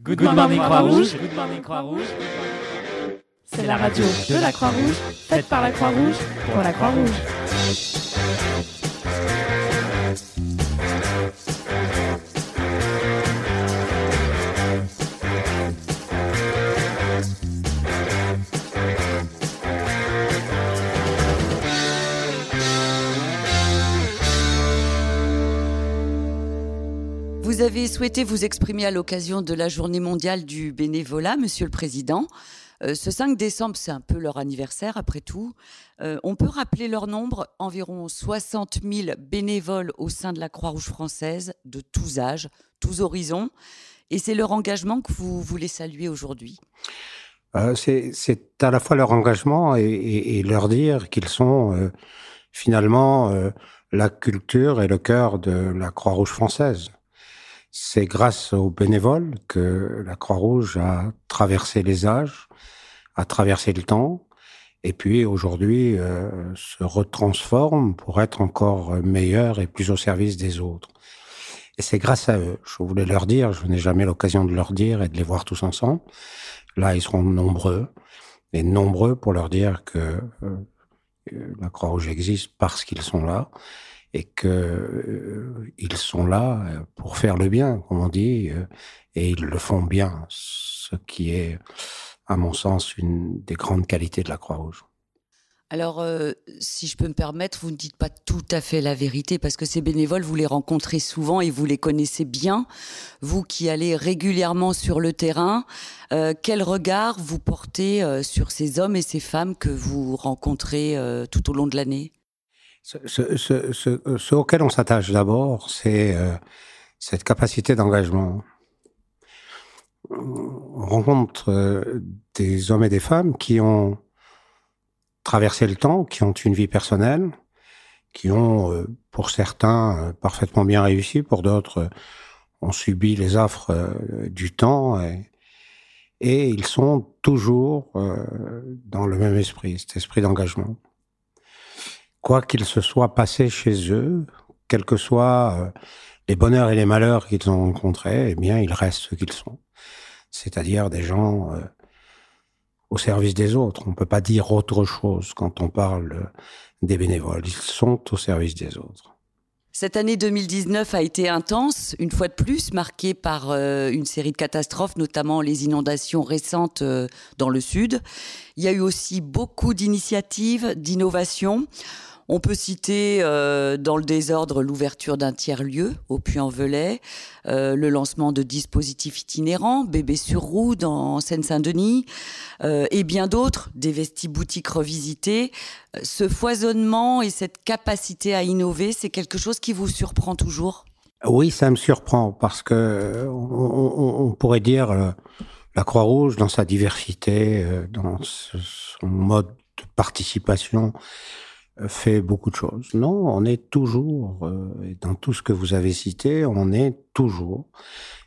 Good Morning Croix-Rouge. Good Morning Croix-Rouge. C'est la radio de la Croix-Rouge, faite par la Croix-Rouge, pour la Croix-Rouge. Vous avez souhaité vous exprimer à l'occasion de la journée mondiale du bénévolat, Monsieur le Président. Euh, ce 5 décembre, c'est un peu leur anniversaire, après tout. Euh, on peut rappeler leur nombre, environ 60 000 bénévoles au sein de la Croix-Rouge française, de tous âges, tous horizons. Et c'est leur engagement que vous voulez saluer aujourd'hui? Euh, c'est à la fois leur engagement et, leur dire qu'ils sont finalement la culture et le cœur de la Croix-Rouge française. C'est grâce aux bénévoles que la Croix-Rouge a traversé les âges, a traversé le temps, et puis aujourd'hui euh, se retransforme pour être encore meilleur et plus au service des autres. Et c'est grâce à eux. Je voulais leur dire, je n'ai jamais l'occasion de leur dire et de les voir tous ensemble. Là, ils seront nombreux, et nombreux pour leur dire que euh, la Croix-Rouge existe parce qu'ils sont là et que euh, ils sont là pour faire le bien, comme on dit, euh, et ils le font bien, ce qui est, à mon sens, une des grandes qualités de la Croix-Rouge. Alors, euh, si je peux me permettre, vous ne dites pas tout à fait la vérité, parce que ces bénévoles, vous les rencontrez souvent et vous les connaissez bien. Vous qui allez régulièrement sur le terrain, euh, quel regard vous portez euh, sur ces hommes et ces femmes que vous rencontrez euh, tout au long de l'année? Ce, ce, ce, ce, auquel on s'attache d'abord, c'est euh, cette capacité d'engagement. On rencontre euh, des hommes et des femmes qui ont traversé le temps, qui ont une vie personnelle, qui ont, euh, pour certains, parfaitement bien réussi, pour d'autres, ont subi les affres du temps. Et, et ils sont toujours dans le même esprit, cet esprit d'engagement quoi qu'il se soit passé chez eux, quels que soient euh, les bonheurs et les malheurs qu'ils ont rencontrés, eh bien, ils restent ce qu'ils sont. C'est-à-dire des gens euh, au service des autres. On ne peut pas dire autre chose quand on parle des bénévoles. Ils sont au service des autres. Cette année 2019 a été intense, une fois de plus, marquée par euh, une série de catastrophes, notamment les inondations récentes dans le sud. Il y a eu aussi beaucoup d'initiatives, d'innovations. On peut citer euh, dans le désordre l'ouverture d'un tiers-lieu au Puy-en-Velay, euh, le lancement de dispositifs itinérants, bébé sur roue dans Seine-Saint-Denis, euh, et bien d'autres, des vestiboutiques revisitées. Ce foisonnement et cette capacité à innover, c'est quelque chose qui vous surprend toujours? Oui, ça me surprend parce que on, pourrait dire la Croix-Rouge dans sa diversité, dans son mode de participation, fait beaucoup de choses. Non, on est toujours, euh, dans tout ce que vous avez cité, on est toujours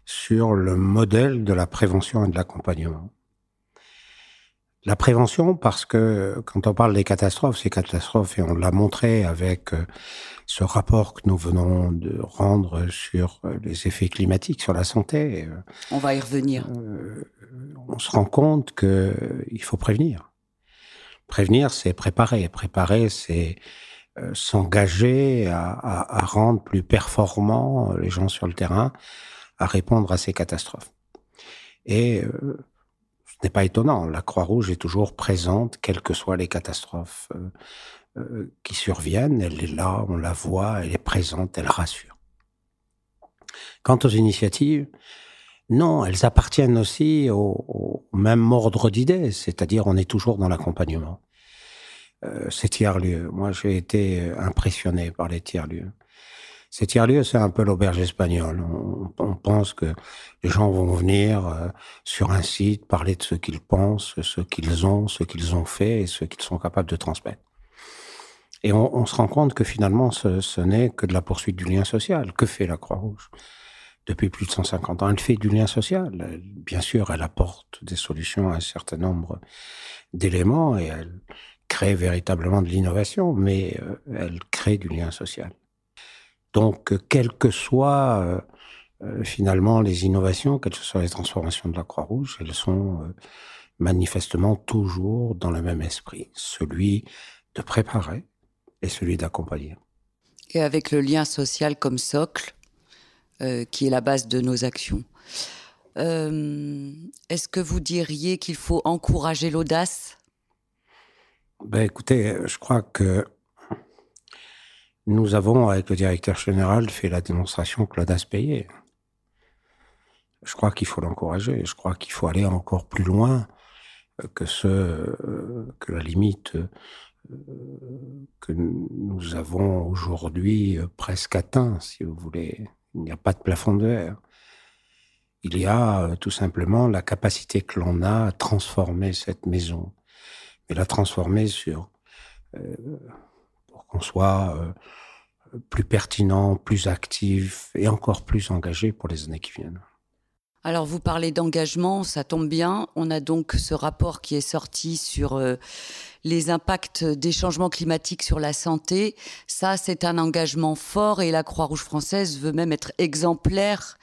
sur le modèle de la prévention et de l'accompagnement. La prévention, parce que quand on parle des catastrophes, ces catastrophes, et on l'a montré avec euh, ce rapport que nous venons de rendre sur euh, les effets climatiques sur la santé. On va y revenir. on se rend compte que il faut prévenir. Prévenir, c'est préparer. Préparer, c'est euh, s'engager à, rendre plus performants les gens sur le terrain, à répondre à ces catastrophes. Et euh, ce n'est pas étonnant. La Croix-Rouge est toujours présente, quelles que soient les catastrophes euh, qui surviennent. Elle est là, on la voit, elle est présente, elle rassure. Quant aux initiatives, non, elles appartiennent aussi au, au même ordre d'idées, c'est-à-dire on est toujours dans l'accompagnement. Euh, ces tiers-lieux, moi j'ai été impressionné par les tiers-lieux. Ces tiers-lieux, c'est un peu l'auberge espagnole. On, on, pense que les gens vont venir euh, sur un site parler de ce qu'ils pensent, ce qu'ils ont, ce qu'ils ont fait et ce qu'ils sont capables de transmettre. Et on, on se rend compte que finalement, ce, ce n'est que de la poursuite du lien social. Que fait la Croix-Rouge depuis plus de 150 ans? Elle fait du lien social. Bien sûr, elle apporte des solutions à un certain nombre d'éléments et elle crée véritablement de l'innovation, mais euh, elle crée du lien social. Donc, quelle que soit euh, finalement, les innovations, quelles que soient les transformations de la Croix-Rouge, elles sont euh, manifestement toujours dans le même esprit, celui de préparer et celui d'accompagner. Et avec le lien social comme socle, euh, qui est la base de nos actions. Est-ce que vous diriez qu'il faut encourager l'audace? Ben, Écoutez, je crois que nous avons, avec le directeur général, fait la démonstration que l'audace payait je crois qu'il faut l'encourager. Je crois qu'il faut aller encore plus loin que ce que la limite euh, que nous avons aujourd'hui presque atteint, si vous voulez. Il n'y a pas de plafond de verre. Il y a euh, tout simplement la capacité que l'on a à transformer cette maison, et la transformer euh, pour qu'on soit plus pertinent, plus actif et encore plus engagé pour les années qui viennent. Alors vous parlez d'engagement, ça tombe bien. On a donc ce rapport qui est sorti sur euh, les impacts des changements climatiques sur la santé. Ça, c'est un engagement fort et la Croix-Rouge française veut même être exemplaire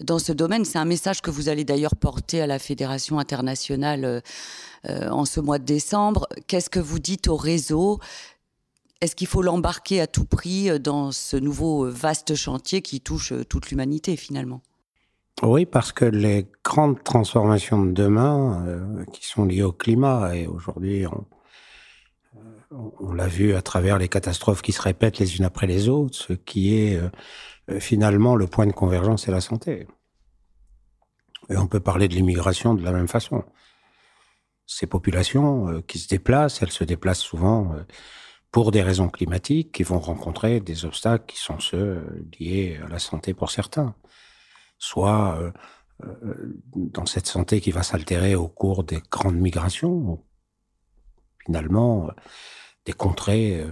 dans ce domaine. C'est un message que vous allez d'ailleurs porter à la Fédération internationale euh, euh, en ce mois de décembre. Qu'est-ce que vous dites au réseau? Est-ce qu'il faut l'embarquer à tout prix dans ce nouveau vaste chantier qui touche toute l'humanité finalement? Oui, parce que les grandes transformations de demain, euh, qui sont liées au climat, et aujourd'hui, on, euh, l'a vu à travers les catastrophes qui se répètent les unes après les autres, ce qui est euh, finalement le point de convergence, c'est la santé. Et on peut parler de l'immigration de la même façon. Ces populations qui se déplacent, elles se déplacent souvent pour des raisons climatiques, qui vont rencontrer des obstacles qui sont ceux liés à la santé pour certains soit euh, euh, dans cette santé qui va s'altérer au cours des grandes migrations, finalement, euh, des contrées,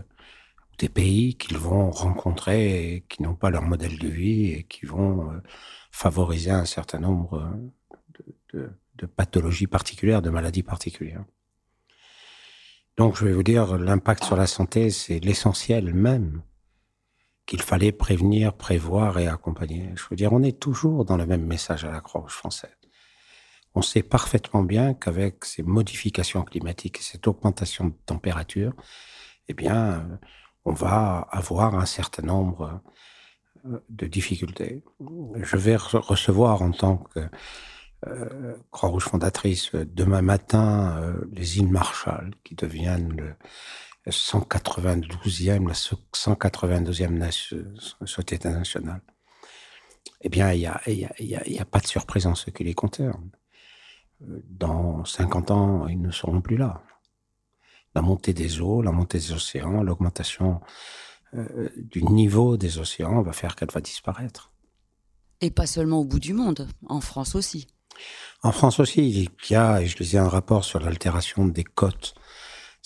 des pays qu'ils vont rencontrer et qui n'ont pas leur modèle de vie et qui vont favoriser un certain nombre de, de pathologies particulières, de maladies particulières. Donc, je vais vous dire, l'impact sur la santé, c'est l'essentiel même qu'il fallait prévenir, prévoir et accompagner. Je veux dire, on est toujours dans le même message à la Croix-Rouge française. On sait parfaitement bien qu'avec ces modifications climatiques et cette augmentation de température, eh bien, on va avoir un certain nombre euh, de difficultés. Je vais recevoir en tant que euh, Croix-Rouge fondatrice demain matin euh, les îles Marshall, qui deviennent le, 192e, la 192e société nationale. Eh bien, il n'y a, a, pas de surprise en ce qui les concerne. Dans 50 ans, ils ne seront plus là. La montée des eaux, la montée des océans, l'augmentation euh, du niveau des océans va faire qu'elle va disparaître. Et pas seulement au bout du monde, en France aussi. En France aussi, il y a, et je lisais un rapport sur l'altération des côtes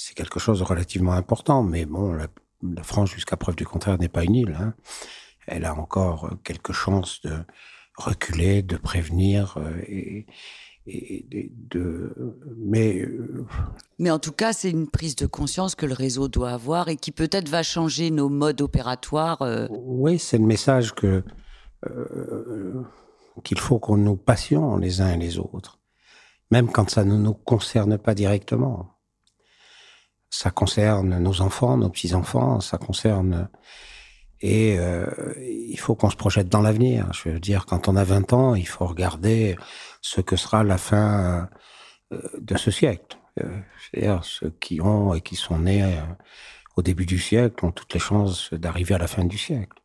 c'est quelque chose de relativement important. Mais bon, la, France, jusqu'à preuve du contraire, n'est pas une île. Hein. Elle a encore quelques chances de reculer, de prévenir euh, et, de, mais euh, mais en tout cas, c'est une prise de conscience que le réseau doit avoir et qui peut-être va changer nos modes opératoires. Euh. Oui, c'est le message que qu'il faut qu'on nous passions les uns et les autres, même quand ça ne nous concerne pas directement ça concerne nos enfants, nos petits-enfants, ça concerne... Et euh, il faut qu'on se projette dans l'avenir. Je veux dire, quand on a 20 ans, il faut regarder ce que sera la fin euh, de ce siècle. Euh, c'est-à-dire, ceux qui ont et qui sont nés au début du siècle ont toutes les chances d'arriver à la fin du siècle.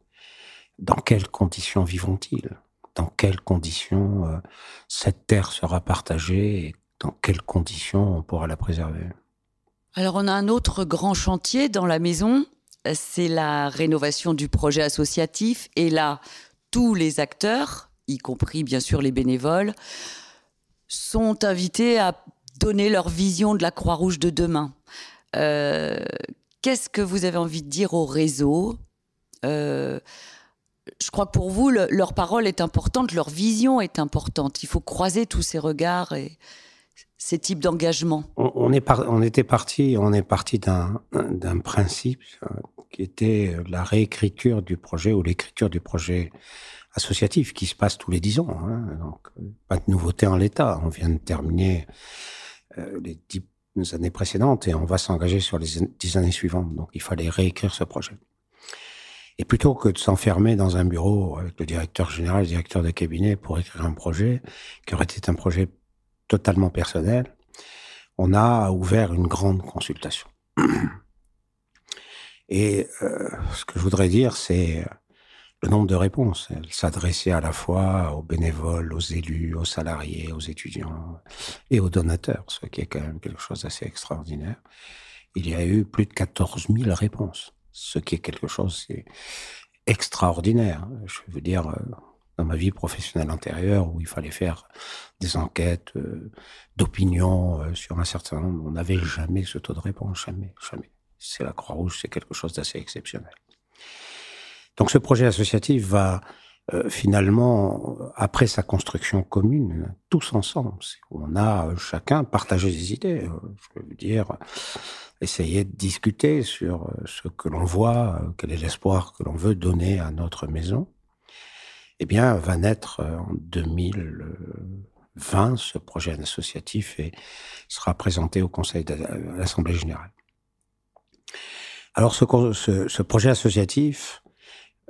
Dans quelles conditions vivons-ils Dans quelles conditions cette terre sera partagée et dans quelles conditions on pourra la préserver? Alors on a un autre grand chantier dans la maison, c'est la rénovation du projet associatif. Et là, tous les acteurs, y compris bien sûr les bénévoles, sont invités à donner leur vision de la Croix-Rouge de demain. Euh, qu'est-ce que vous avez envie de dire au réseau? Euh, Je crois que pour vous, leur parole est importante, leur vision est importante. Il faut croiser tous ces regards et, ces types d'engagement on, on était parti, on est parti d'un, principe qui était la réécriture du projet ou l'écriture du projet associatif qui se passe tous les dix ans. Hein. Donc, pas de nouveauté en l'état. On vient de terminer euh, les dix années précédentes et on va s'engager sur les dix années suivantes. Donc, il fallait réécrire ce projet. Et plutôt que de s'enfermer dans un bureau avec le directeur général, le directeur de cabinet pour écrire un projet qui aurait été un projet totalement personnel, on a ouvert une grande consultation. Et euh, ce que je voudrais dire, c'est le nombre de réponses. Elle s'adressait à la fois aux bénévoles, aux élus, aux salariés, aux étudiants et aux donateurs, ce qui est quand même quelque chose d'assez extraordinaire. Il y a eu plus de 14 000 réponses, ce qui est quelque chose d'extraordinaire. Je veux dire, euh, dans ma vie professionnelle antérieure, où il fallait faire des enquêtes euh, d'opinion euh, sur un certain nombre, on n'avait jamais ce taux de réponse, jamais, jamais. C'est la Croix-Rouge, c'est quelque chose d'assez exceptionnel. Donc ce projet associatif va euh, finalement, après sa construction commune, tous ensemble, on a euh, chacun partagé des idées, euh, je veux dire, essayer de discuter sur ce que l'on voit, quel est l'espoir que l'on veut donner à notre maison, eh bien, va naître en 2020 ce projet associatif et sera présenté au Conseil de l'Assemblée générale. Alors, ce, ce, ce projet associatif,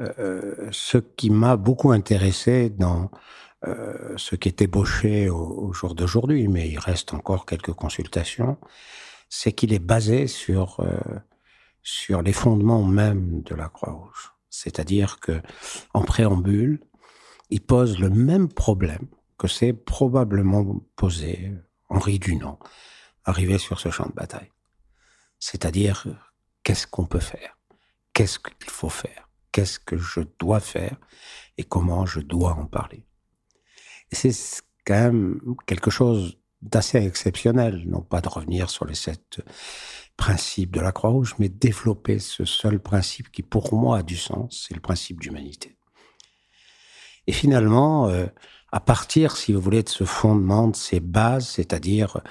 euh, ce qui m'a beaucoup intéressé dans euh, ce qui est ébauché au, jour d'aujourd'hui, mais il reste encore quelques consultations, c'est qu'il est basé sur euh, sur les fondements même de la Croix-Rouge. C'est-à-dire que en préambule, il pose le même problème que s'est probablement posé Henri Dunant, arrivé sur ce champ de bataille. C'est-à-dire, qu'est-ce qu'on peut faire? Qu'est-ce qu'il faut faire? Qu'est-ce que je dois faire? Et comment je dois en parler? c'est quand même quelque chose d'assez exceptionnel, non pas de revenir sur les sept principes de la Croix-Rouge, mais développer ce seul principe qui pour moi a du sens, c'est le principe d'humanité. Et finalement, euh, à partir, si vous voulez, de ce fondement, de ces bases, c'est-à-dire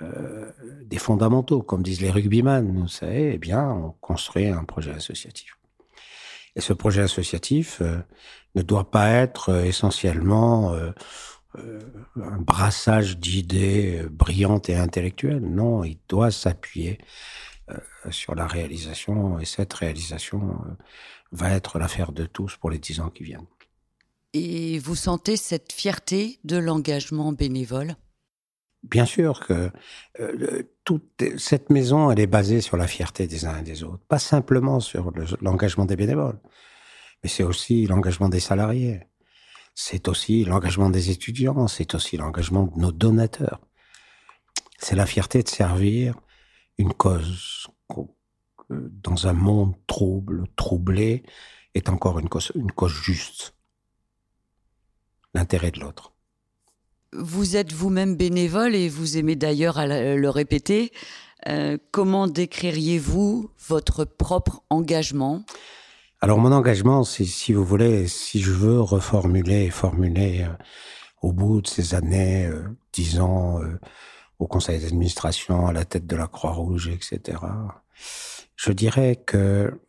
des fondamentaux, comme disent les rugbyman, vous savez, eh bien, on construit un projet associatif. Et ce projet associatif euh, ne doit pas être euh, essentiellement euh, un brassage d'idées brillantes et intellectuelles. Non, il doit s'appuyer sur la réalisation et cette réalisation va être l'affaire de tous pour les dix ans qui viennent. Et vous sentez cette fierté de l'engagement bénévole? Bien sûr que toute cette maison, elle est basée sur la fierté des uns et des autres, pas simplement sur l'engagement des bénévoles, mais c'est aussi l'engagement des salariés, c'est aussi l'engagement des étudiants, c'est aussi l'engagement de nos donateurs. C'est la fierté de servir une cause dans un monde trouble, troublé, est encore une cause, une cause juste. L'intérêt de l'autre. Vous êtes vous-même bénévole et vous aimez d'ailleurs le répéter. Euh, comment décririez-vous votre propre engagement? Alors mon engagement, c'est si vous voulez, si je veux reformuler et formuler euh, au bout de ces années, euh, dix ans au conseil d'administration, à la tête de la Croix-Rouge, etc. Je dirais que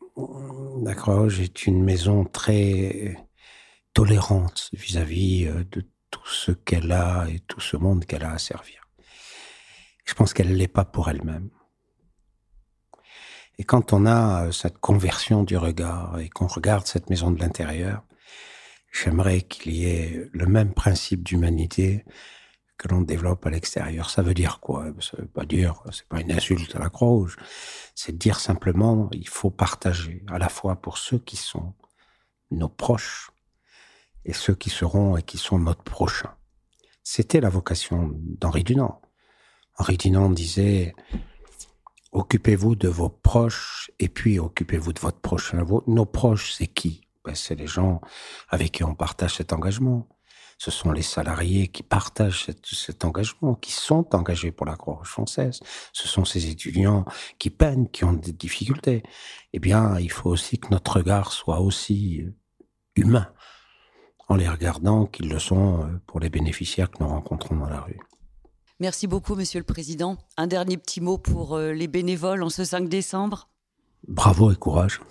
la Croix-Rouge est une maison très tolérante vis-à-vis -vis de tout ce qu'elle a et tout ce monde qu'elle a à servir. Je pense qu'elle ne l'est pas pour elle-même. Et quand on a euh, cette conversion du regard et qu'on regarde cette maison de l'intérieur, j'aimerais qu'il y ait le même principe d'humanité que l'on développe à l'extérieur. Ça veut dire quoi? Ça veut pas dire, c'est pas une insulte à la Croix-Rouge. C'est dire simplement, il faut partager à la fois pour ceux qui sont nos proches et ceux qui seront et qui sont notre prochain. C'était la vocation d'Henri Dunant. Henri Dunant disait Occupez-vous de vos proches et puis occupez-vous de votre prochain. Nos proches, c'est qui? Ben, C'est les gens avec qui on partage cet engagement. Ce sont les salariés qui partagent cet, engagement, qui sont engagés pour la Croix-Rouge française. Ce sont ces étudiants qui peinent, qui ont des difficultés. Eh bien, il faut aussi que notre regard soit aussi humain en les regardant qu'ils le sont euh, pour les bénéficiaires que nous rencontrons dans la rue. Merci beaucoup, Monsieur le Président. Un dernier petit mot pour euh, les bénévoles en ce 5 décembre? Bravo et courage.